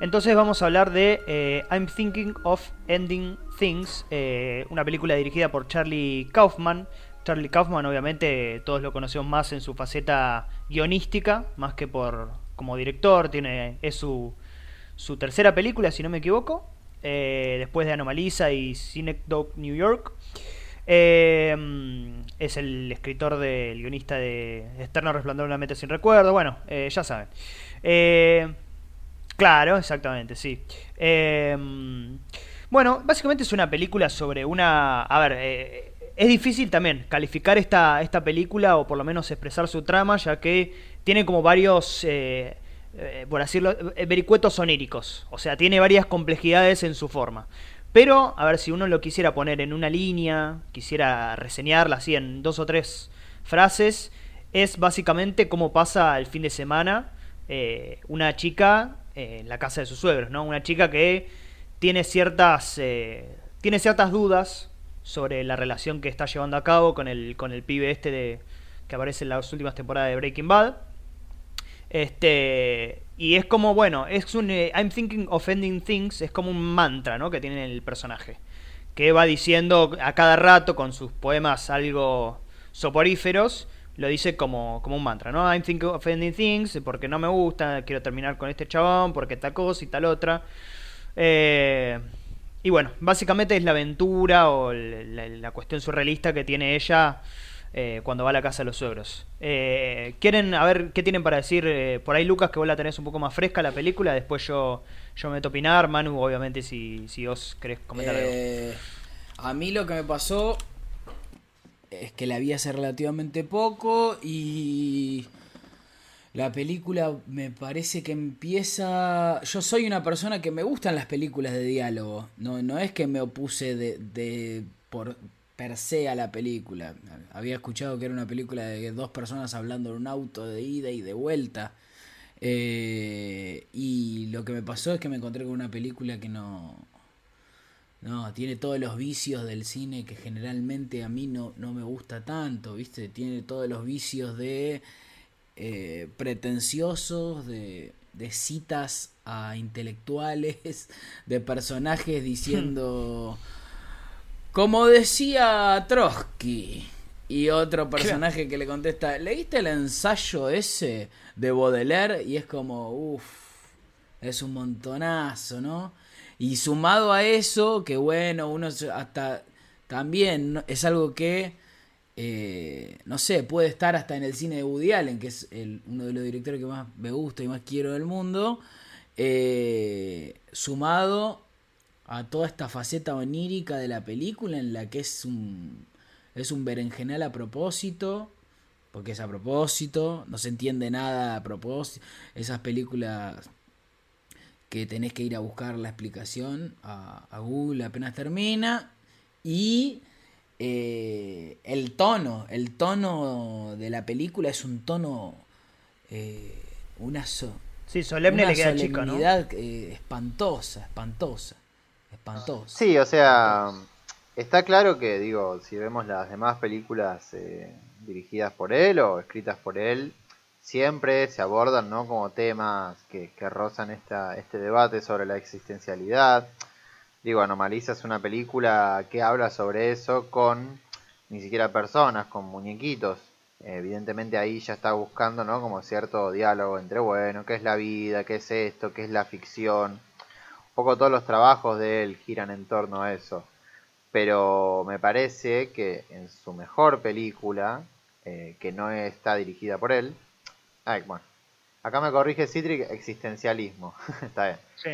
Entonces vamos a hablar de eh, I'm Thinking of Ending Things, eh, una película dirigida por Charlie Kaufman. Charlie Kaufman obviamente todos lo conocemos más en su faceta guionística, más que por como director, tiene, es su, su tercera película si no me equivoco, eh, después de Anomalisa y Cinecdoc New York. es el escritor del guionista de Eterno Resplandor de una mente sin recuerdo, bueno, ya saben. Claro, exactamente, sí. Em, bueno, básicamente es una película sobre una... A ver, eh, es difícil también calificar esta, esta película o por lo menos expresar su trama, ya que tiene como varios, eh, eh, por decirlo, vericuetos oníricos. O sea, tiene varias complejidades en su forma. Pero, a ver, si uno lo quisiera poner en una línea, quisiera reseñarla así en dos o tres frases, es básicamente cómo pasa el fin de semana una chica en la casa de sus suegros, ¿no? Una chica que tiene ciertas, eh, tiene ciertas dudas sobre la relación que está llevando a cabo con el, con el pibe este de, que aparece en las últimas temporadas de Breaking Bad. Este, y es como, bueno, es un eh, I'm thinking of ending things, es como un mantra, ¿no? Que tiene el personaje. Que va diciendo a cada rato con sus poemas algo soporíferos lo dice como, como un mantra, ¿no? I'm thinking of ending things, porque no me gusta, quiero terminar con este chabón, porque tal cosa y tal otra. Eh, y bueno, básicamente es la aventura o la, cuestión surrealista que tiene ella eh, cuando va a la casa de los suegros. Eh, ¿Quieren, a ver, qué tienen para decir? por ahí, Lucas, que vos la tenés un poco más fresca la película, después yo, yo me meto a opinar. Manu, obviamente, si, si vos querés comentar algo. A mí lo que me pasó es que la vi hace relativamente poco y la película me parece que empieza... Yo soy una persona que me gustan las películas de diálogo, no, no es que me opuse de, de por per se a la película. Había escuchado que era una película de dos personas hablando en un auto de ida y de vuelta. Eh, y lo que me pasó es que me encontré con una película que no, no, tiene todos los vicios del cine que generalmente a mí no, no me gusta tanto, ¿viste? Tiene todos los vicios de eh, pretenciosos, de, de citas a intelectuales, de personajes diciendo, como decía Trotsky, y otro personaje que le contesta, ¿leíste el ensayo ese de Baudelaire? Y es como, uff, es un montonazo, ¿no? Y sumado a eso, que bueno, uno hasta también es algo que, eh, no sé, puede estar hasta en el cine de Woody Allen, que es el, uno de los directores que más me gusta y más quiero del mundo, eh, sumado a toda esta faceta onírica de la película en la que es un, es un berenjenal a propósito, porque es a propósito, no se entiende nada a propósito, esas películas que tenés que ir a buscar la explicación a, Google apenas termina. Y eh, el tono, el tono de la película es un tono, eh, una, sí, solemne le queda chico, ¿no? Eh, espantosa, espantosa, espantosa. Sí, o sea, está claro que, digo, si vemos las demás películas dirigidas por él o escritas por él, siempre se abordan ¿no? como temas que, que rozan esta, este debate sobre la existencialidad. Digo, Anomaliza es una película que habla sobre eso con ni siquiera personas, con muñequitos. Evidentemente ahí ya está buscando ¿no? como cierto diálogo entre, bueno, qué es la vida, qué es esto, qué es la ficción. Un poco todos los trabajos de él giran en torno a eso. Pero me parece que en su mejor película, eh, que no está dirigida por él, bueno. Acá me corrige Citric, existencialismo. Está bien. Sí.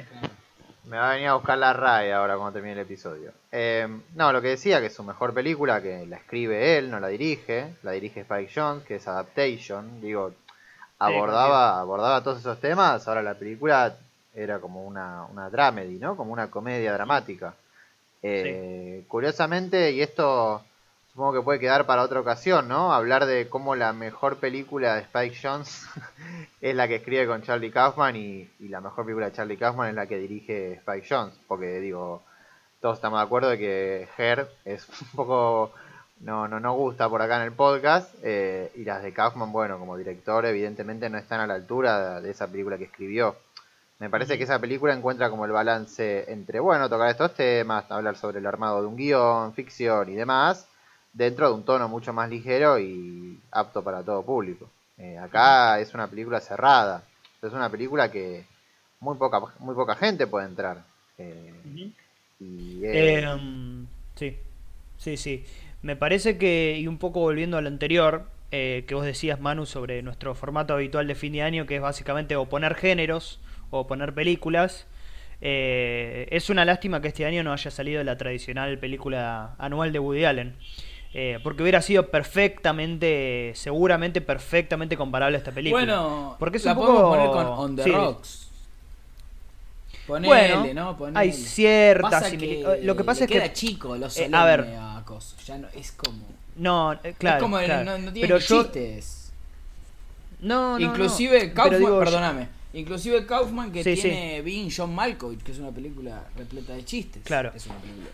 Me va a venir a buscar la RAE ahora cuando termine el episodio. Em, no, lo que decía que es su mejor película, que la escribe él, no la dirige. La dirige Spike Jones, que es Adaptation. Digo, abordaba, abordaba todos esos temas. Ahora la película era como una, una dramedy, ¿no? Como una comedia dramática. Eh, curiosamente, y esto supongo que puede quedar para otra ocasión, ¿no? Hablar de cómo la mejor película de Spike Jones es la que escribe con Charlie Kaufman y, la mejor película de Charlie Kaufman es la que dirige Spike Jones. Porque digo, todos estamos de acuerdo de que Her es un poco... No, no nos gusta por acá en el podcast. Eh, y las de Kaufman, bueno, como director, evidentemente no están a la altura de, esa película que escribió. Me parece que esa película encuentra como el balance entre, bueno, tocar estos temas, hablar sobre el armado de un guion, ficción y demás, dentro de un tono mucho más ligero y apto para todo público. Eh, acá es una película cerrada, es una película que muy poca, muy poca gente puede entrar. Eh, y, em, sí, sí, sí. Me parece que, y un poco volviendo a lo anterior, eh, que vos decías, Manu, sobre nuestro formato habitual de fin de año, que es básicamente oponer géneros o poner películas. Eh, es una lástima que este año no haya salido la tradicional película anual de Woody Allen. Eh, porque hubiera sido perfectamente, seguramente perfectamente comparable a esta película. Bueno, porque es la un poco... poner con On the Rocks. Ponele, bueno, ¿no? hay ciertas similitudes. Lo que pasa es queda que chico lo eh, a ver, a Ya no es como no, eh, claro, es como claro. no, no, tiene pero chistes. No, no, Inclusive no. Kaufman, digo, perdóname. Inclusive Kaufman que sí, tiene sí. Being John Malkovich, que es una película repleta de chistes. Claro. Es una película.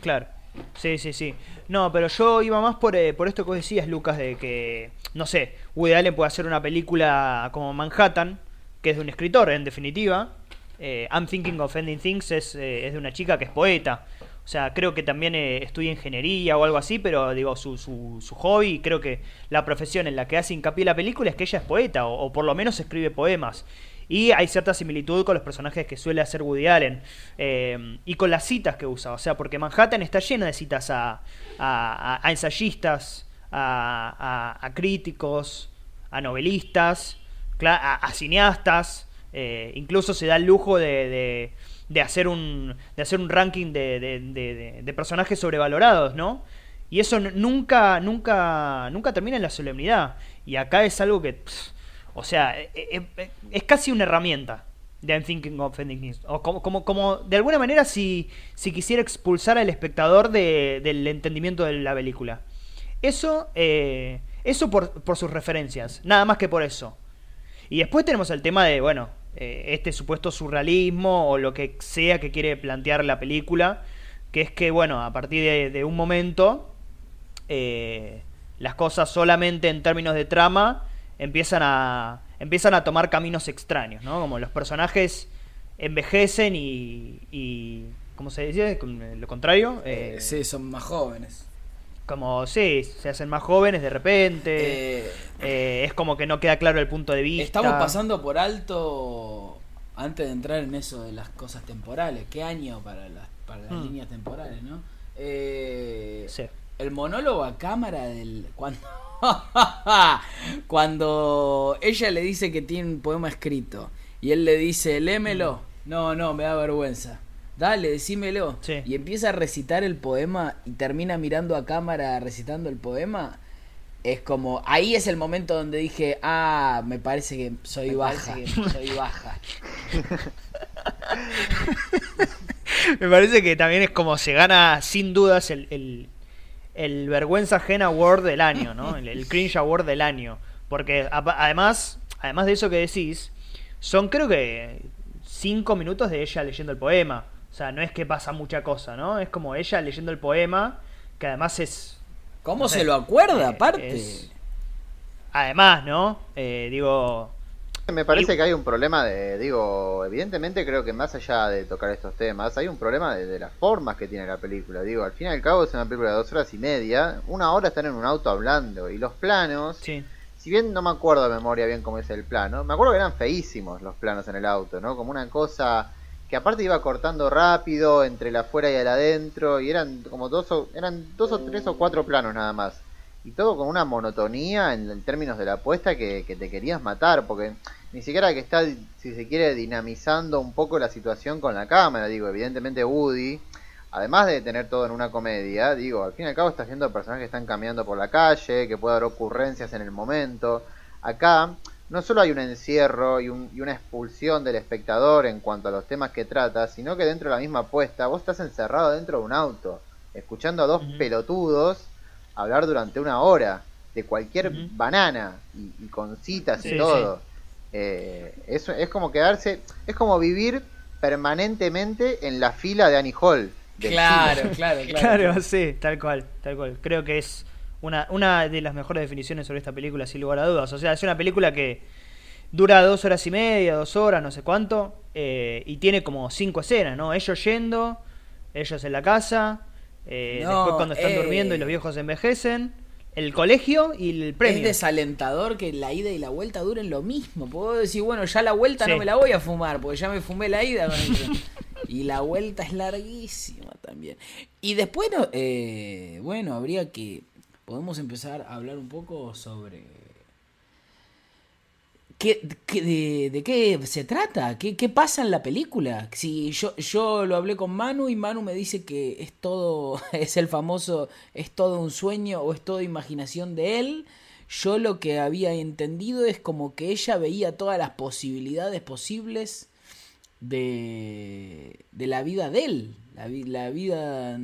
Claro. Sí, sí, sí. No, pero yo iba más por, eh, por esto que vos decías, Lucas, de que, no sé, Woody Allen puede hacer una película como Manhattan, que es de un escritor, en definitiva. Eh, I'm Thinking of Ending Things es, eh, es, de una chica que es poeta. O sea, creo que también eh, estudia ingeniería o algo así, pero digo, su, su, su, hobby, creo que la profesión en la que hace hincapié la película es que ella es poeta, o, o por lo menos escribe poemas. Y hay cierta similitud con los personajes que suele hacer Woody Allen. Eh, y con las citas que usa. O sea, porque Manhattan está llena de citas a, a, ensayistas, a, a, críticos, a novelistas, a, cineastas. Eh, incluso se da el lujo de, de, de, hacer, un, de hacer un ranking de, de, de personajes sobrevalorados, ¿no? Y eso nunca, nunca, nunca termina en la solemnidad. Y acá es algo que... o sea, es, es, casi una herramienta de I'm Thinking of Ending Things. O como, como, como de alguna manera si, si quisiera expulsar al espectador de, del entendimiento de la película. Eso, eh, eso por, por, sus referencias, nada más que por eso. Y después tenemos el tema de, bueno, eh, este supuesto surrealismo o lo que sea que quiere plantear la película, que es que, bueno, a partir de, un momento, eh, las cosas solamente en términos de trama empiezan a, empiezan a tomar caminos extraños, ¿no? Como los personajes envejecen y, y ¿cómo se dice? Lo contrario. Eh, sí, son más jóvenes. Como, sí, se hacen más jóvenes de repente. Eh, eh, es como que no queda claro el punto de vista. Estamos pasando por alto, antes de entrar en eso de las cosas temporales, ¿qué año para las, para las Hmm. líneas temporales, no? Eh, Sí. El monólogo a cámara del... Cuando... Cuando ella le dice que tiene un poema escrito y él le dice, lémelo. No, no, me da vergüenza. Dale, decímelo. Sí. Y empieza a recitar el poema y termina mirando a cámara recitando el poema. Es como, ahí es el momento donde dije, ah, me parece que soy Me baja. que soy baja. Me parece que también es como se gana sin dudas el, el, el vergüenza ajena award del año, ¿no? El, el cringe award del año. Porque a- además, además de eso que decís, son creo que cinco minutos de ella leyendo el poema. O sea, no es que pasa mucha cosa, ¿no? Es como ella leyendo el poema, que además es... ¿Cómo no se lo acuerda, eh, aparte? es- Además, ¿no? Eh, digo... Me parece Y- que hay un problema de, digo, evidentemente creo que más allá de tocar estos temas, hay un problema de, de las formas que tiene la película. Digo, al fin y al cabo es una película de dos horas y media, una hora están en un auto hablando y los planos, Sí. si bien no me acuerdo de memoria bien cómo es el plano, me acuerdo que eran feísimos los planos en el auto, ¿no? Como una cosa que aparte iba cortando rápido entre el afuera y el adentro y eran como dos o, eran dos o tres o cuatro planos nada más. Y todo con una monotonía en, en términos de la apuesta que, que te querías matar, porque ni siquiera que está, si se quiere, dinamizando un poco la situación con la cámara. Digo, evidentemente Woody, además de tener todo en una comedia, digo, al fin y al cabo estás viendo personajes que están caminando por la calle, que puede haber ocurrencias en el momento. Acá no solo hay un encierro y, un- y una expulsión del espectador en cuanto a los temas que trata, sino que dentro de la misma apuesta vos estás encerrado dentro de un auto, escuchando a dos pelotudos hablar durante una hora de cualquier banana y, y con citas y Sí, todo. Eh, es, es como quedarse, es como vivir permanentemente en la fila de Annie Hall. Claro, claro, claro. Claro, sí, tal cual, tal cual. Creo que es una, una de las mejores definiciones sobre esta película, sin lugar a dudas. O sea, es una película que dura dos horas y media, dos horas, no sé cuánto, eh, y tiene como cinco escenas, ¿no? Ellos yendo, ellos en la casa, eh, No, después cuando están eh. durmiendo y los viejos envejecen, el colegio y el premio. Es desalentador que la ida y la vuelta duren lo mismo. Puedo decir, bueno, ya la vuelta Sí. no me la voy a fumar, porque ya me fumé la ida con el tren. Y la vuelta es larguísima también. Y después, no, eh, bueno, habría que. Podemos empezar a hablar un poco sobre. ¿Qué, de, qué se trata? ¿Qué, qué pasa en la película? Si yo, yo lo hablé con Manu y Manu me dice que es todo, es el famoso, es todo un sueño o es toda imaginación de él. Yo lo que había entendido es como que ella veía todas las posibilidades posibles de, de la vida de él. La, la vida,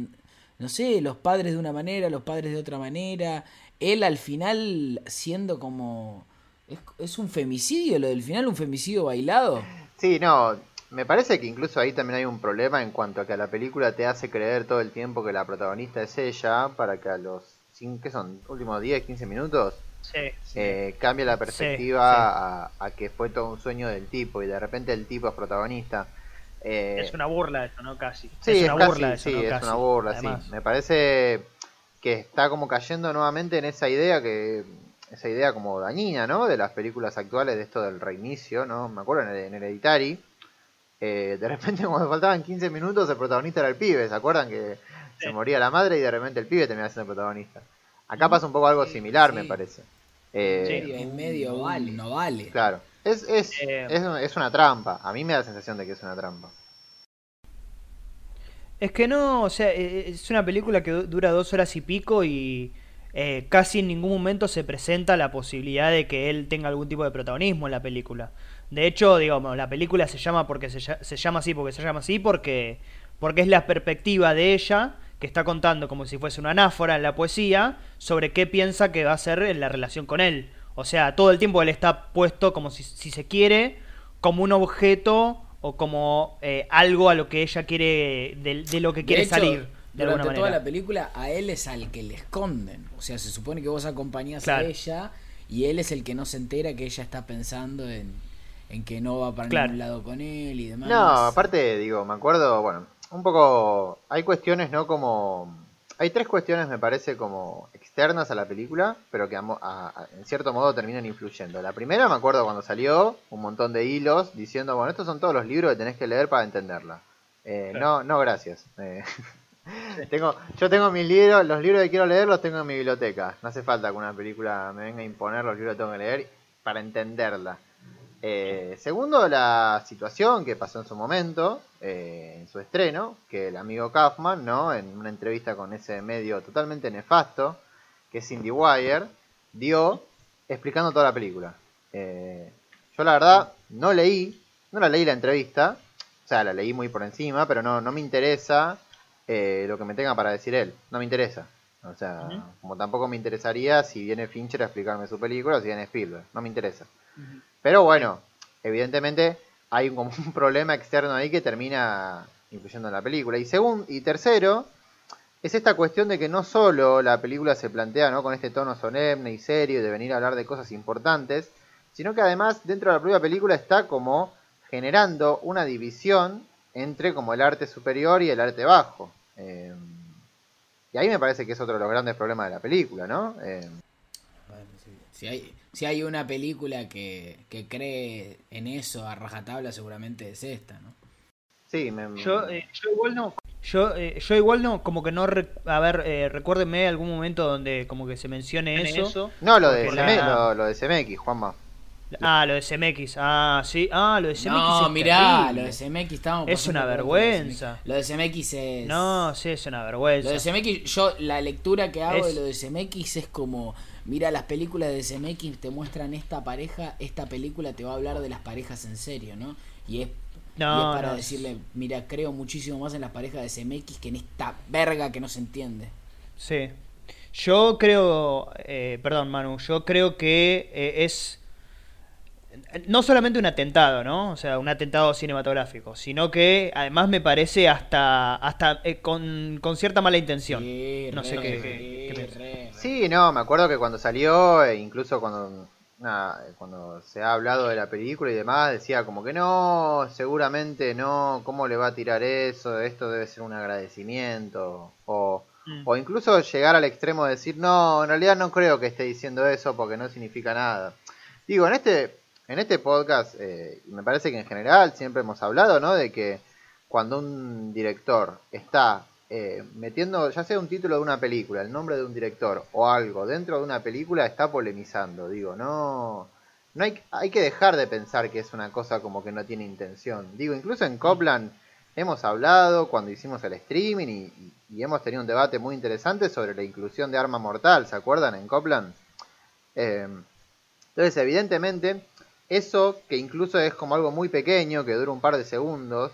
no sé, los padres de una manera, los padres de otra manera. Él al final siendo como... Es, es un femicidio, lo del final, un femicidio bailado. Sí, no, me parece que incluso ahí también hay un problema en cuanto a que la película te hace creer todo el tiempo que la protagonista es ella, para que a los, ¿qué son? Últimos 10, 15 minutos, Sí, sí. eh, cambia la perspectiva A, a que fue todo un sueño del tipo y de repente el tipo es protagonista. Eh, Es una burla eso, ¿no? Casi. Sí, es es, una casi, burla eso, sí, ¿no? es Casi, una burla, además. sí. Me parece que está como cayendo nuevamente en esa idea que esa idea como dañina, ¿no? De las películas actuales de esto del reinicio, ¿no? Me acuerdo en, en Hereditary, eh, de repente cuando faltaban 15 minutos el protagonista era el pibe, ¿se acuerdan que se moría la madre y de repente el pibe terminaba siendo el protagonista? Acá pasa un poco algo similar, me parece. Eh, Sí. En medio vale. no vale. Claro, es, es, Eh. es, es una trampa, a mí me da la sensación de que es una trampa. Es que no, o sea, eh, es una película que du- dura dos horas y pico y eh, casi en ningún momento se presenta la posibilidad de que él tenga algún tipo de protagonismo en la película. De hecho, digamos, la película se llama porque se, se llama así, porque se llama así, porque, porque es la perspectiva de ella que está contando como si fuese una anáfora en la poesía sobre qué piensa que va a ser en la relación con él. O sea, todo el tiempo él está puesto como si, si se quiere, como un objeto o como eh, algo a lo que ella quiere, de, de lo que De quiere hecho, salir. De alguna durante toda manera. la película, a él es al que le esconden. O sea, se supone que vos acompañás Claro. a ella y él es el que no se entera que ella está pensando en, en que no va para Claro. ningún lado con él y demás. No, aparte, digo, me acuerdo, bueno, un poco. Hay cuestiones, ¿no? Como. Hay tres cuestiones, me parece, como externas a la película, pero que a mo- a- a- en cierto modo terminan influyendo. La primera, me acuerdo cuando salió, un montón de hilos diciendo, bueno, estos son todos los libros que tenés que leer para entenderla. Eh, Claro. No, no, gracias. Eh, tengo, yo tengo mis libros, los libros que quiero leer los tengo en mi biblioteca. No hace falta que una película me venga a imponer los libros que tengo que leer para entenderla. Eh, segundo, la situación que pasó en su momento, eh, en su estreno, que el amigo Kaufman, ¿no? En una entrevista con ese medio totalmente nefasto, que es IndieWire, dio explicando toda la película. Eh, yo la verdad no leí, no la leí la entrevista, o sea, la leí muy por encima, pero no, no me interesa eh, lo que me tenga para decir él, no me interesa. O sea, como tampoco me interesaría si viene Fincher a explicarme su película o si viene Spielberg, no me interesa. Pero bueno, evidentemente hay un, como un problema externo ahí que termina influyendo en la película. Y segundo, y tercero, es esta cuestión de que no solo la película se plantea ¿no? con este tono solemne y serio de venir a hablar de cosas importantes, sino que además dentro de la propia película está como generando una división entre como el arte superior y el arte bajo. Eh, y ahí me parece que es otro de los grandes problemas de la película, ¿no? Eh, Bueno, sí. Si hay, si hay una película que, que cree en eso a rajatabla, seguramente es esta, ¿no? sí, me, Yo, eh, yo igual no. Yo, eh, yo igual no, como que no. re- a ver, eh, recuérdenme algún momento donde como que se mencione eso. no, lo de, la- lo, lo de CMX, Juanma. Ah, lo de CMX. Ah, sí. Ah, lo de CMX. No, es mirá, terrible. lo de CMX estábamos Es una vergüenza. Lo de CMX es... No, sí, es una Lo vergüenza. de CMX, yo la lectura que hago Es- de lo de CMX es como, mira, las películas de CMX te muestran esta pareja, esta película te va a hablar de las parejas en serio, ¿no? Y es, y No, es para no. decirle, mira, creo muchísimo más en las parejas de CMX que en esta verga que no se entiende. Sí. Yo creo, eh, perdón Manu, yo creo que eh, es no solamente un atentado, ¿no? O sea, un atentado cinematográfico, sino que además me parece hasta hasta eh, con, con cierta mala intención. Sí, no re, sé qué, re, qué- qué re, piensas. re. Sí, no, me acuerdo que cuando salió, e incluso cuando nada, cuando se ha hablado de la película y demás, decía como que no, seguramente no, ¿cómo le va a tirar eso? Esto debe ser un agradecimiento. O, Mm. o incluso llegar al extremo de decir, no, en realidad no creo que esté diciendo eso porque no significa nada. Digo, en este, en este podcast, eh, me parece que en general siempre hemos hablado, ¿no? De que cuando un director está eh, metiendo, ya sea un título de una película, el nombre de un director o algo dentro de una película, está polemizando. Digo, no, no hay, hay que dejar de pensar que es una cosa como que no tiene intención. Digo, incluso en Copland hemos hablado cuando hicimos el streaming y, y- hemos tenido un debate muy interesante sobre la inclusión de Arma Mortal, ¿se acuerdan? En Copland. Eh, entonces, evidentemente, eso que incluso es como algo muy pequeño, que dura un par de segundos,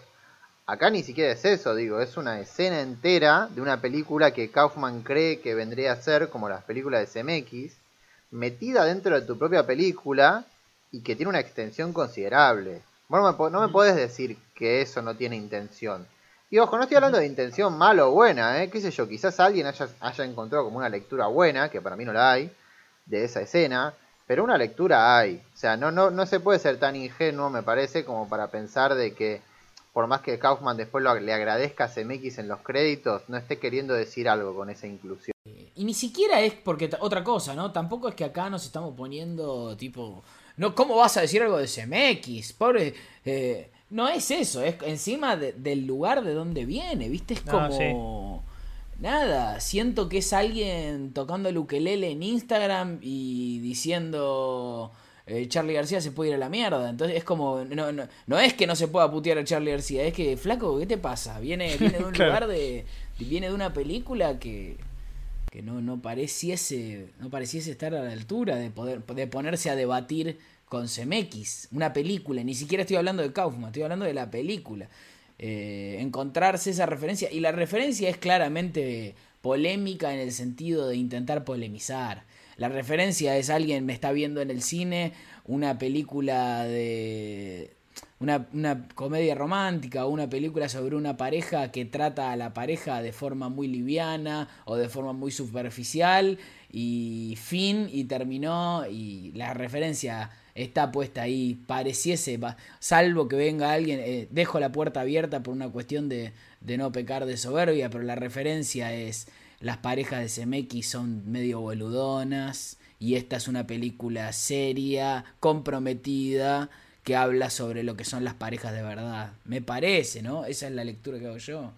acá ni siquiera es eso, digo, es una escena entera de una película que Kaufman cree que vendría a ser como las películas de CMX, metida dentro de tu propia película y que tiene una extensión considerable. Bueno, no me puedes decir que eso no tiene intención. Y ojo, no estoy hablando de intención mala o buena, ¿eh? qué sé yo, quizás alguien haya, haya encontrado como una lectura buena, que para mí no la hay, de esa escena, pero una lectura hay. O sea, no, no, no se puede ser tan ingenuo, me parece, como para pensar de que por más que Kaufman después lo- le agradezca a CMX en los créditos, no esté queriendo decir algo con esa inclusión. Y ni siquiera es porque otra cosa, ¿no? Tampoco es que acá nos estamos poniendo tipo. No, ¿cómo vas a decir algo de CMX? Pobre. eh, no es eso, es encima de- del lugar de donde viene, ¿viste? Es No, como. Nada, siento que es alguien tocando el ukelele en Instagram y diciendo. eh, Charlie García se puede ir a la mierda. Entonces es como. No, no, no es que no se pueda putear a Charlie García, es que, flaco, ¿qué te pasa? Viene, viene de un Claro. lugar de. Viene de una película que que no, no pareciese no pareciese estar a la altura de poder de ponerse a debatir con CMX, una película, ni siquiera estoy hablando de Kaufman, estoy hablando de la película. Eh, encontrarse esa referencia, y la referencia es claramente polémica en el sentido de intentar polemizar. La referencia es alguien me está viendo en el cine una película de una, una comedia romántica o una película sobre una pareja que trata a la pareja de forma muy liviana o de forma muy superficial y fin y terminó y la referencia está puesta ahí, pareciese, va- salvo que venga alguien, eh, dejo la puerta abierta por una cuestión de, de no pecar de soberbia, pero la referencia es las parejas de CMX son medio boludonas y esta es una película seria, comprometida, que habla sobre lo que son las parejas de verdad. Me parece, ¿no? Esa es la lectura que hago yo.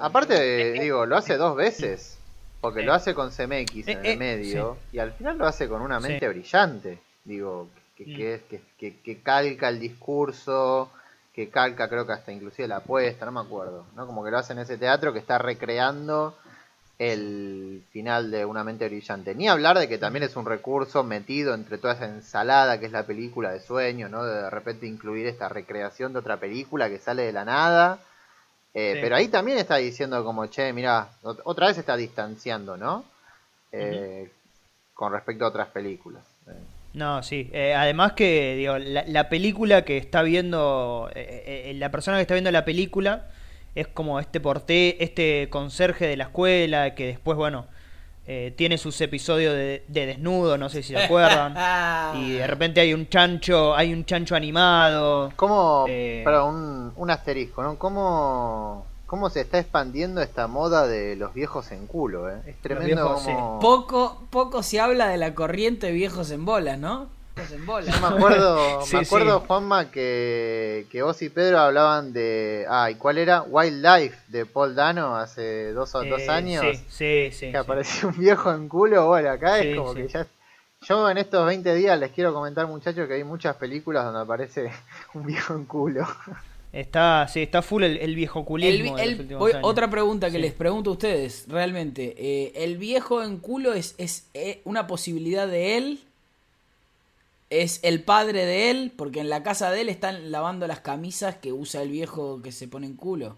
Aparte, digo, lo hace dos veces. Porque lo hace con CMX en Eh, el eh, medio. Y al final lo hace con una mente Sí. brillante. Digo, que, Mm. que, que, que- que calca el discurso. Que calca, creo que hasta inclusive la apuesta, no me acuerdo. ¿no? Como que lo hace en ese teatro que está recreando el final de Una mente brillante. Ni hablar de que también es un recurso metido entre toda esa ensalada que es la película de sueño, ¿no? De, de repente incluir esta recreación de otra película que sale de la nada. Eh, Sí. Pero ahí también está diciendo como, che, mira, otra vez está distanciando, ¿no? Eh, Con respecto a otras películas. Eh, No, sí. Eh, además que, digo, la, la película que está viendo, eh, eh, la persona que está viendo la película es como este porté, este conserje de la escuela que después, bueno, eh, tiene sus episodios de, de desnudo, no sé si se acuerdan. y de repente hay un chancho, hay un chancho animado. ¿Cómo, Eh. perdón, un, un asterisco, ¿no? ¿Cómo, ¿Cómo se está expandiendo esta moda de los viejos en culo, eh? Es tremendo viejos, como... Poco, poco se habla de la corriente de viejos en bolas, ¿no? Viejos en bolas. Yo me acuerdo, Sí, me acuerdo sí. Juanma, que, que vos y Pedro hablaban de... Ah, ¿y cuál era? Wildlife de Paul Dano hace dos, o- dos Eh, años. Sí, sí, sí. que sí. apareció un viejo en culo. Bueno, acá Sí, es como sí. que ya... Yo en estos 20 días les quiero comentar, muchachos, que hay muchas películas donde aparece un viejo en culo. Está, sí, está full el, el viejo El- culismo de el- los últimos voy- años. otra pregunta que Sí. les pregunto a ustedes, realmente. eh, ¿El viejo en culo es, es eh, una posibilidad de él? ¿Es el padre de él? Porque en la casa de él están lavando las camisas que usa el viejo que se pone en culo.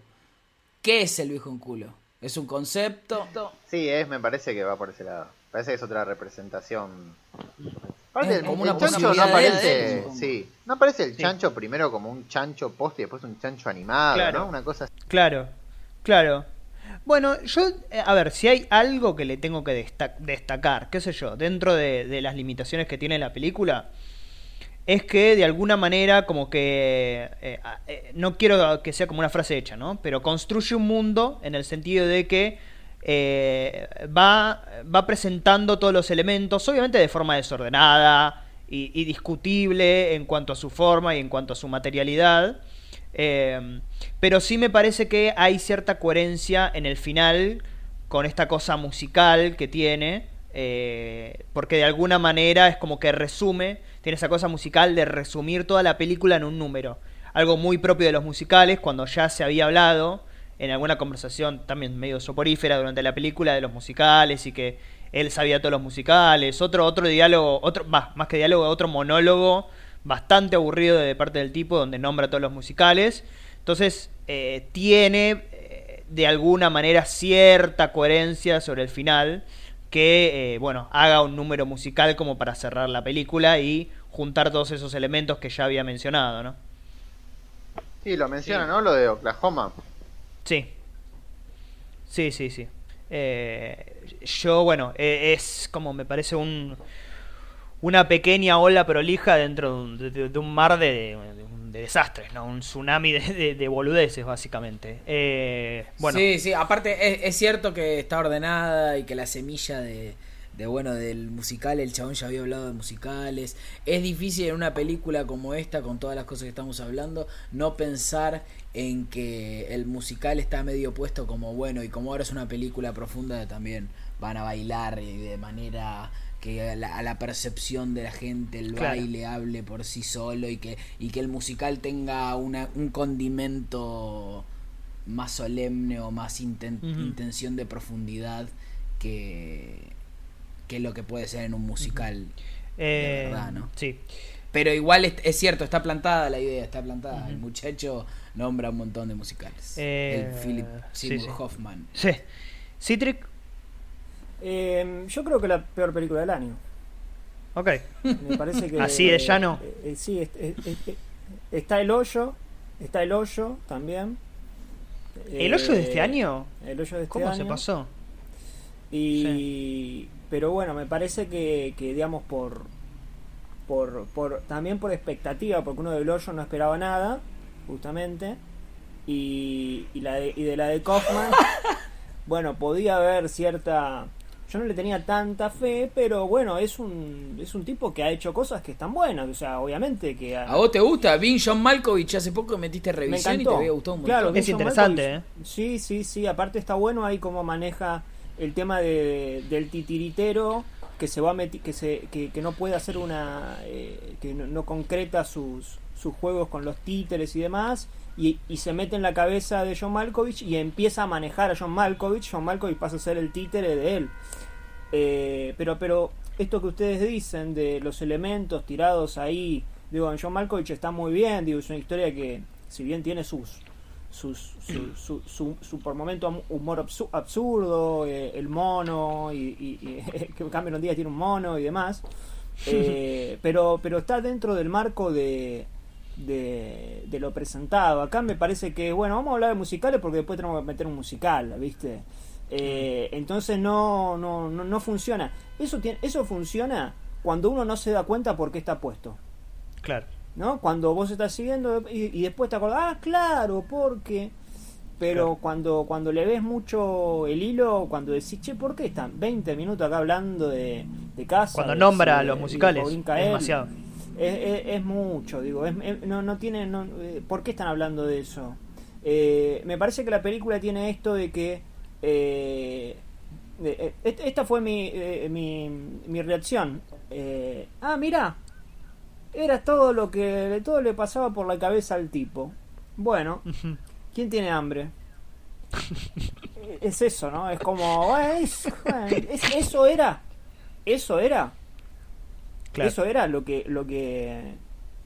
¿Qué es el viejo en culo? ¿Es un concepto? Sí, es, me parece que va por ese lado. Parece que es otra representación. Aparte, el, como el una chancho no él, aparece. sí, no aparece el Sí. chancho primero como un chancho post y después un chancho animado, Claro. ¿no? Una cosa Claro, claro. Bueno, yo, eh, a ver, si hay algo que le tengo que desta- destacar, qué sé yo, dentro de, de las limitaciones que tiene la película, es que de alguna manera como que, eh, eh, no quiero que sea como una frase hecha, ¿no? Pero construye un mundo en el sentido de que eh, va, va presentando todos los elementos, obviamente de forma desordenada y, discutible en cuanto a su forma y en cuanto a su materialidad. Eh, pero sí me parece que hay cierta coherencia en el final con esta cosa musical que tiene. eh, porque de alguna manera es como que resume, tiene esa cosa musical de resumir toda la película en un número. Algo muy propio de los musicales, cuando ya se había hablado en alguna conversación también medio soporífera durante la película de los musicales y que él sabía todos los musicales. Otro, otro diálogo, otro, más, más que diálogo, otro monólogo bastante aburrido de parte del tipo donde nombra todos los musicales. Entonces, eh, tiene eh, de alguna manera cierta coherencia sobre el final que, eh, bueno, haga un número musical como para cerrar la película y juntar todos esos elementos que ya había mencionado, ¿no? Sí, lo menciona, Sí. ¿no? Lo de Oklahoma. Sí. Sí, sí, sí. Eh, yo, bueno, eh, es como me parece un una pequeña ola prolija dentro de un, de- un mar de, de- de desastres, ¿no? Un tsunami de, de- de boludeces, básicamente. Eh, bueno, Sí, sí, aparte es cierto que está ordenada y que la semilla de, de, bueno, del musical, el chabón ya había hablado de musicales. Es difícil en una película como esta, con todas las cosas que estamos hablando, no pensar en que el musical está medio puesto como bueno y como ahora es una película profunda también van a bailar y de manera que a la, a la percepción de la gente el Claro. baile hable por sí solo y que y que el musical tenga una, un condimento más solemne o más inten- intención de profundidad que, que lo que puede ser en un musical. eh, de verdad, ¿no? Sí. Pero igual es, es cierto, está plantada la idea, está plantada. El muchacho nombra un montón de musicales. Eh, el Philip Seymour sí. Hoffman. Sí. Citric, Eh, yo creo que la peor película del año. ok. Me parece que. Así de llano. eh, eh, sí, es- es- es- es- está el hoyo. Está el hoyo también. ¿El hoyo de este Eh, año? El hoyo de este ¿Cómo año. se pasó? Y, Pero bueno, me parece que, que digamos, por, por, por. También por expectativa, porque uno del hoyo no esperaba nada, justamente. Y, y, la de, y de la de Kaufman, bueno, podía haber cierta. Yo no le tenía tanta fe, pero bueno, es un, es un tipo que ha hecho cosas que están buenas. O sea, obviamente que. ¿A vos te gusta? Vi John Malkovich hace poco metiste Me revisión y te había gustado un montón. Claro, Es interesante, Malkovich. Sí, sí, sí. Aparte está bueno ahí cómo maneja el tema de, del titiritero que se va a meti- que se que, que no puede hacer una eh, que no, no concreta sus sus juegos con los títeres y demás y, y se mete en la cabeza de John Malkovich y empieza a manejar a John Malkovich John Malkovich pasa a ser el títere de él. Eh, pero pero esto que ustedes dicen de los elementos tirados ahí digo en John Malkovich está muy bien digo es una historia que si bien tiene sus sus, su, su, su, su por momento humor absu- absurdo, eh, el mono, y, y- y que Cameron Díaz tiene un mono y demás, eh, pero, pero está dentro del marco de, de, de lo presentado. Acá me parece que, bueno, vamos a hablar de musicales porque después tenemos que meter un musical, ¿viste? Eh, entonces no, no, no, no funciona. Eso, tiene, eso funciona cuando uno no se da cuenta por qué está puesto. Claro. ¿No? Cuando vos estás siguiendo y, y después te acordás, ah, claro, porque. Pero Claro. cuando cuando le ves mucho el hilo, cuando decís, che, ¿por qué están 20 minutos acá hablando de, de casa? Cuando de- nombra a los de musicales, es demasiado. Es, es- es mucho, digo, es- no, no tiene, no, eh, ¿por qué están hablando de eso? Eh, me parece que la película tiene esto de que, eh, eh, est- esta fue mi, eh, mi, mi reacción. Eh, ah, mira, era todo lo que, todo le pasaba por la cabeza al tipo. Bueno. ¿quién tiene hambre? es eso, ¿no? Es como, es- es- eso era, eso era. Claro. Eso era lo que lo que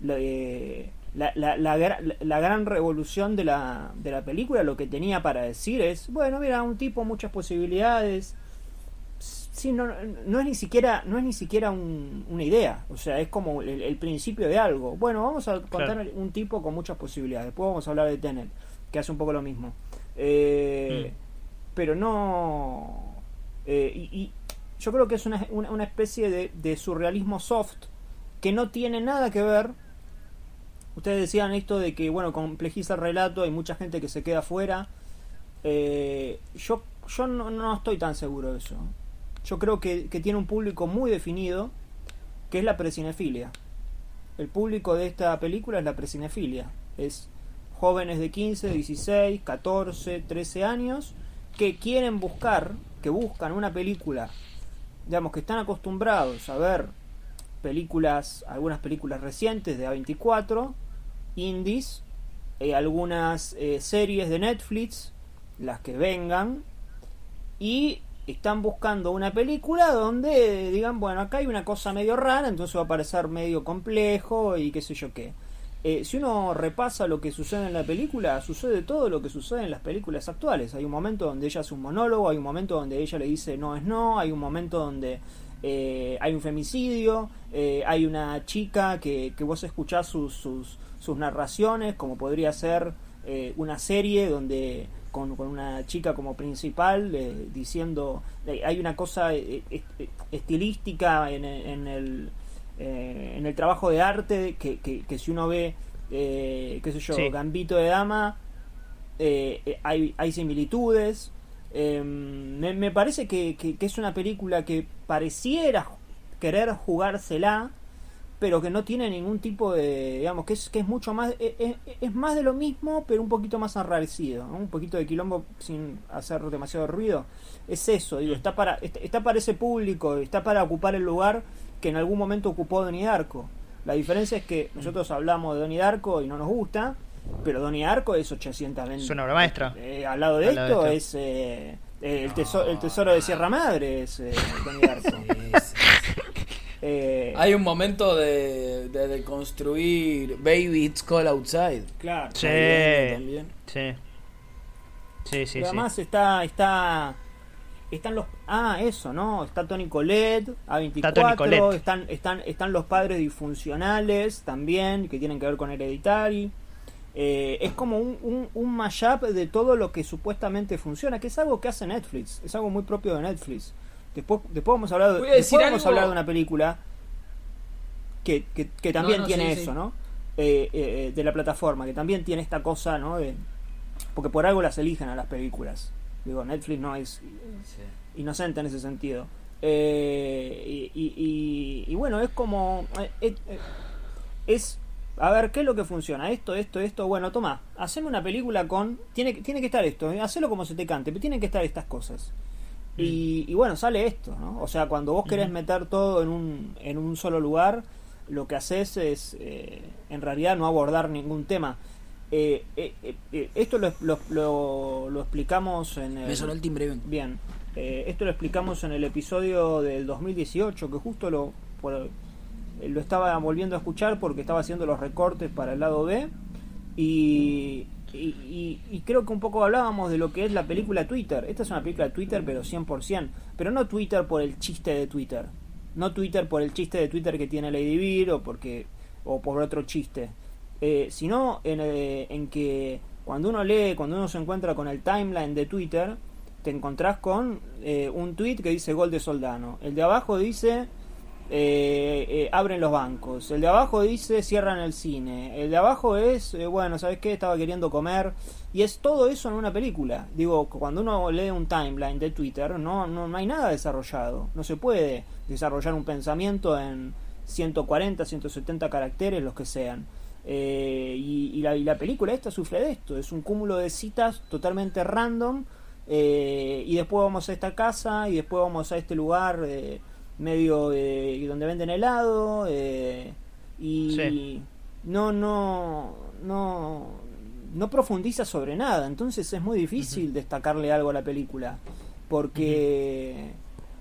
lo que- la, la, la, la gran revolución de la, de la película lo que tenía para decir es bueno mira un tipo muchas posibilidades sí no, no es ni siquiera no es ni siquiera un- una idea o sea es como el, el principio de algo bueno vamos a contar Claro. un tipo con muchas posibilidades después vamos a hablar de Tenet que hace un poco lo mismo Eh, Mm. pero no... eh, y, y yo creo que es una, una, una especie de, de surrealismo soft que no tiene nada que ver Ustedes decían esto de que, bueno, complejiza el relato, hay mucha gente que se queda fuera. Eh, yo yo no, no estoy tan seguro de eso. Yo creo que, que tiene un público muy definido, que es la precinefilia. El público de esta película es la precinefilia. Es jóvenes de 15, 16, 14, 13 años que quieren buscar, que buscan una película, digamos, que están acostumbrados a ver películas, algunas películas recientes de A24, indies, eh, algunas eh, series de Netflix, las que vengan, y están buscando una película donde digan, bueno, acá hay una cosa medio rara, entonces va a parecer medio complejo y qué sé yo qué. Eh, si uno repasa lo que sucede en la película, sucede todo lo que sucede en las películas actuales. Hay un momento donde ella hace un monólogo, hay un momento donde ella le dice no es no, hay un momento donde eh, hay un femicidio, eh, hay una chica que, que vos escuchás sus, sus, sus narraciones, como podría ser eh, una serie donde con, con, una chica como principal eh, diciendo eh, hay una cosa eh, estilística en, en el en el trabajo de arte que, que, que si uno ve qué sé yo Sí. Gambito de Dama hay, hay similitudes eh, me, me parece que, que, que es una película que pareciera querer jugársela pero que no tiene ningún tipo de digamos que es que es mucho más es, es- es más de lo mismo pero un poquito más enrarecido ¿no? un poquito de quilombo sin hacer demasiado ruido es eso digo está para está, está para ese público está para ocupar el lugar que en algún momento ocupó Donnie Darko la diferencia es que nosotros hablamos de Donnie Darko y no nos gusta pero Donnie Darko es 820 Es una obra maestra. eh, al lado de Al lado esto de es eh, el, tesoro, el tesoro de Sierra Madre es eh, Donnie Darko sí. Eh, Hay un momento de, de, de construir Baby It's Cold Outside. claro Sí. También. Sí. Sí, sí, Pero sí. además está, está, están los, ah, eso, ¿no? Está Tony Colette, A24, Está Toni Collette. están, están, están los padres disfuncionales también, que tienen que ver con Hereditary. Eh, es como un, un, un mashup de todo lo que supuestamente funciona, que es algo que hace Netflix, es algo muy propio de Netflix. Después, después vamos a hablar de, después vamos a hablar de una película que, que, que también No, no, tiene sí, eso, sí. ¿no? Eh, eh, de la plataforma, que también tiene esta cosa, ¿no? De, porque por algo las eligen a las películas. Digo, Netflix no es Sí. inocente en ese sentido. Eh, y, y- y- y bueno, es como. eh, eh, es. A ver, ¿qué es lo que funciona? Esto, esto, esto. Bueno, toma, haceme una película con. Tiene, que- tiene que estar esto, eh, hacelo como se te cante, pero tienen que estar estas cosas. Y, y bueno, sale esto, ¿no? O sea, cuando vos querés meter todo en un, en un solo lugar, lo que haces es, eh, en realidad, no abordar ningún tema. Eh, eh, eh, esto lo, lo, lo- lo explicamos en el... Me sonó el timbre bien. Bien, esto lo explicamos en el episodio del 2018, que justo lo, por- lo estaba volviendo a escuchar porque estaba haciendo los recortes para el lado B. Y, y, y- y creo que un poco hablábamos de lo que es la película Twitter. Esta es una película de Twitter, pero 100%. Pero no Twitter por el chiste de Twitter. No Twitter por el chiste de Twitter que tiene Lady Bird o, porque, o por otro chiste. Eh, sino en, eh, en que cuando uno lee, cuando uno se encuentra con el timeline de Twitter, te encontrás con eh, un tweet que dice gol de Soldano. El de abajo dice eh, eh, abren los bancos. El de abajo dice cierran el cine. El de abajo es, eh, bueno, ¿sabes qué? Estaba queriendo comer. Y es todo eso en una película. Digo, cuando uno lee un timeline de Twitter, no, no, hay nada desarrollado. No se puede desarrollar un pensamiento en 140, 170 caracteres, los que sean. Eh, y, y la, y la película esta sufre de esto. Es un cúmulo de citas totalmente random. y después vamos a esta casa y después vamos a este lugar medio eh, donde venden helado. eh, y Sí. no, no, no, no profundiza sobre nada. Entonces es muy difícil destacarle algo a la película. Porque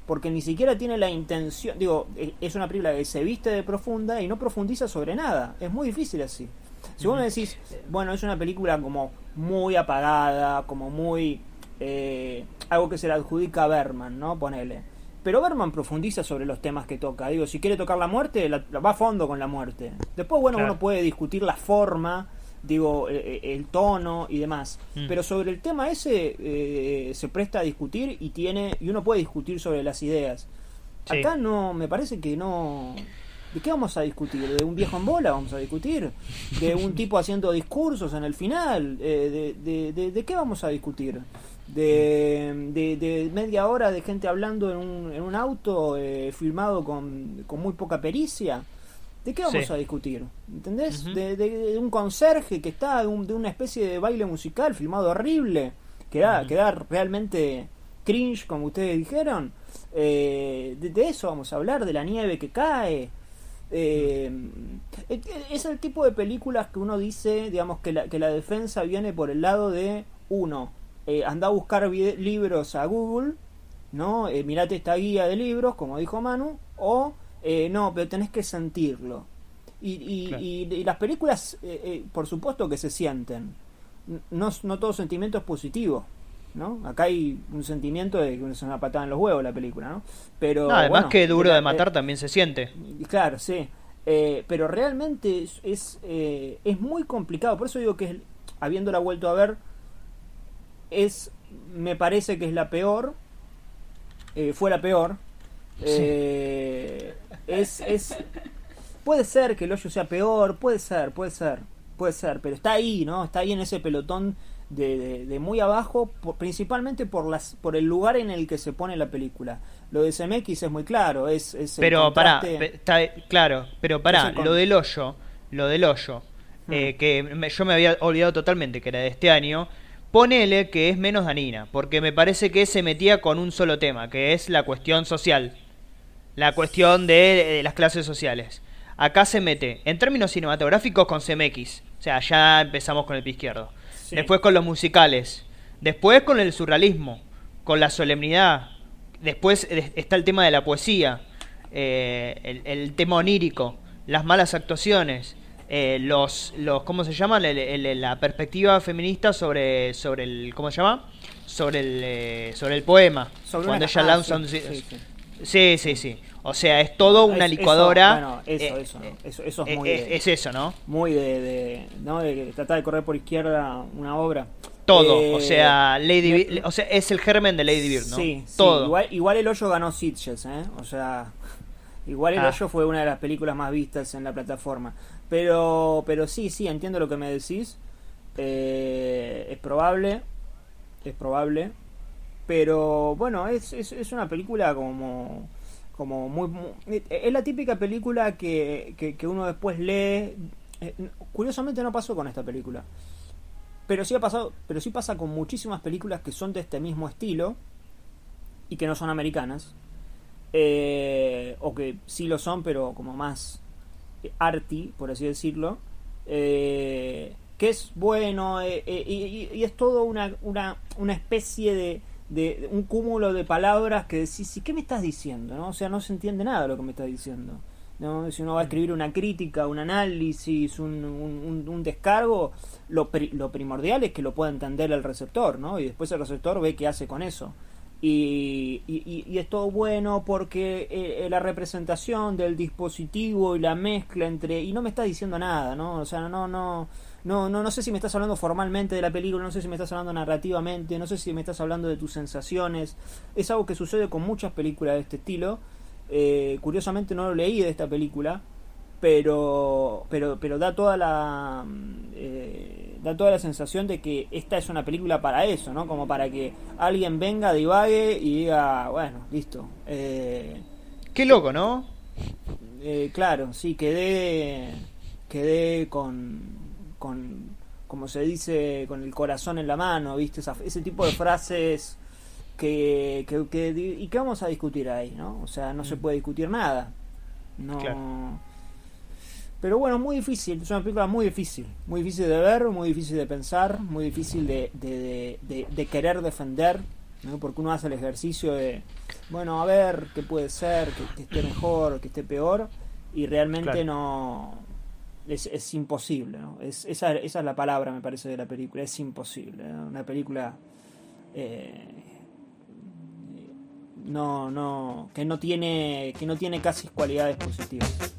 porque ni siquiera tiene la intención, digo, e- es una película que se viste de profunda y no profundiza sobre nada, es muy difícil así. Si vos me decís, bueno, es una película como muy apagada, como muy... eh, algo que se le adjudica a Berman, ¿no? Ponele. Pero Berman profundiza sobre los temas que toca. Digo, si quiere tocar la muerte, la- la va a fondo con la muerte. Después, bueno, Claro. uno puede discutir la forma digo, eh, eh, el tono y demás. Mm. Pero sobre el tema ese eh, se presta a discutir y tiene y uno puede discutir sobre las ideas. Sí. Acá no, me parece que no... ¿De qué vamos a discutir? ¿De un viejo en bola vamos a discutir? ¿De un tipo haciendo discursos en el final? Eh, de, de, de- de qué vamos a discutir? ¿De, de, de media hora de gente hablando en un, en un auto eh, filmado con, con muy poca pericia? ¿De qué vamos Sí. a discutir? ¿Entendés? De, de- de un conserje que está, de, un- de una especie de baile musical filmado horrible, que da, que da realmente cringe, como ustedes dijeron. Eh, de, eso vamos a hablar, de la nieve que cae. Eh, eh, es el tipo de películas que uno dice, digamos, que la, que la defensa viene por el lado de uno, eh, anda a buscar libros a Google, ¿no? Eh, mirate esta guía de libros, como dijo Manu, o eh, no, pero tenés que sentirlo. Y, y, Claro. y- y las películas, eh, eh, por supuesto que se sienten. No, no todo sentimiento es positivo. ¿no? Acá hay un sentimiento de que es una patada en los huevos la película, ¿no? Pero No, además bueno, que duro la- de matar eh, también se siente. Claro, sí. Eh, pero realmente es, es, eh, es muy complicado. Por eso digo que habiéndola vuelto a ver, es me parece que es la peor. eh, fue la peor. Eh, es, es, puede ser que el hoyo sea peor, puede ser, puede ser, puede ser, pero está ahí, ¿no? Está ahí en ese pelotón de, de- de muy abajo, por- principalmente por las por el lugar en el que se pone la película. Lo de CMX es muy claro, es, Pero pará, está- claro, pero pará, lo del hoyo, lo del hoyo, Hmm. eh, que me- yo me había olvidado totalmente que era de este año, ponele que es menos danina, porque me parece que se metía con un solo tema, que es la cuestión social, la cuestión de, de las clases sociales. Acá se mete, en términos cinematográficos, con CMX, o sea, ya empezamos con el pie izquierdo. Sí. Después con los musicales, después con el surrealismo, con la solemnidad, después está el tema de la poesía, eh, el, el tema onírico, las malas actuaciones, eh, los, los, ¿cómo se llama? La perspectiva feminista sobre, sobre el, ¿cómo se llama? Sobre el, eh, sobre el poema. Sobre cuando una- ella ah, lanza sí, un- sí, sí. Sí, sí, sí. O sea, es todo una Es- eso, licuadora. bueno, eso, eh, eso, ¿no? Eso- eso es eh, muy de- es eso, ¿no? muy de, de, ¿no? de tratar de correr por izquierda una obra. Todo, Eh, o sea, Lady Bird- o sea, es el germen de Lady Bird, ¿no? Sí, sí, Todo. Igual, igual el hoyo ganó Sitges, ¿eh? O sea, igual el Ah. hoyo fue una de las películas más vistas en la plataforma. Pero, pero sí, sí, entiendo lo que me decís. Eh, es probable, es probable. Pero bueno, es, es, es una película como como muy, muy- es la típica película que, que, que uno después lee Eh, curiosamente no pasó con esta película pero sí ha pasado pero sí pasa con muchísimas películas que son de este mismo estilo y que no son americanas eh, o que sí lo son pero como más eh, arty por así decirlo eh, que es bueno eh, eh, y, es todo una, una, una especie de, de- un cúmulo de palabras que decís ¿y qué me estás diciendo? ¿no? o sea no se entiende nada de lo que me estás diciendo ¿no? si uno va a escribir una crítica un análisis un, un- un- un descargo lo, pri- lo primordial es que lo pueda entender el receptor ¿no? y después el receptor ve qué hace con eso y, y- y- es todo bueno porque eh, eh, la representación del dispositivo y la mezcla entre y no me estás diciendo nada no o sea no no no no no sé si me estás hablando formalmente de la película no sé si me estás hablando narrativamente no sé si me estás hablando de tus sensaciones. Es algo que sucede con muchas películas de este estilo. Eh, curiosamente no lo leí de esta película pero pero pero da toda la mm, eh, da toda la sensación de que esta es una película para eso no como para que alguien venga divague y diga bueno listo eh, Qué loco, ¿no? eh, claro sí quedé quedé con con como se dice con el corazón en la mano viste Esa- ese tipo de frases que, que, que y que vamos a discutir ahí no o sea no se puede discutir nada. No Claro. Pero bueno, muy difícil, es una película muy difícil, muy difícil de ver, muy difícil de pensar, muy difícil de, de, de, de- de querer defender, ¿no? porque uno hace el ejercicio de, bueno, a ver qué puede ser, que, que esté mejor, que esté peor, y realmente Claro. no, es, es imposible, ¿no? es, esa, esa es la palabra, me parece, de la película, es imposible, ¿no? una película... eh, no, no, que no tiene, que no tiene casi cualidades positivas.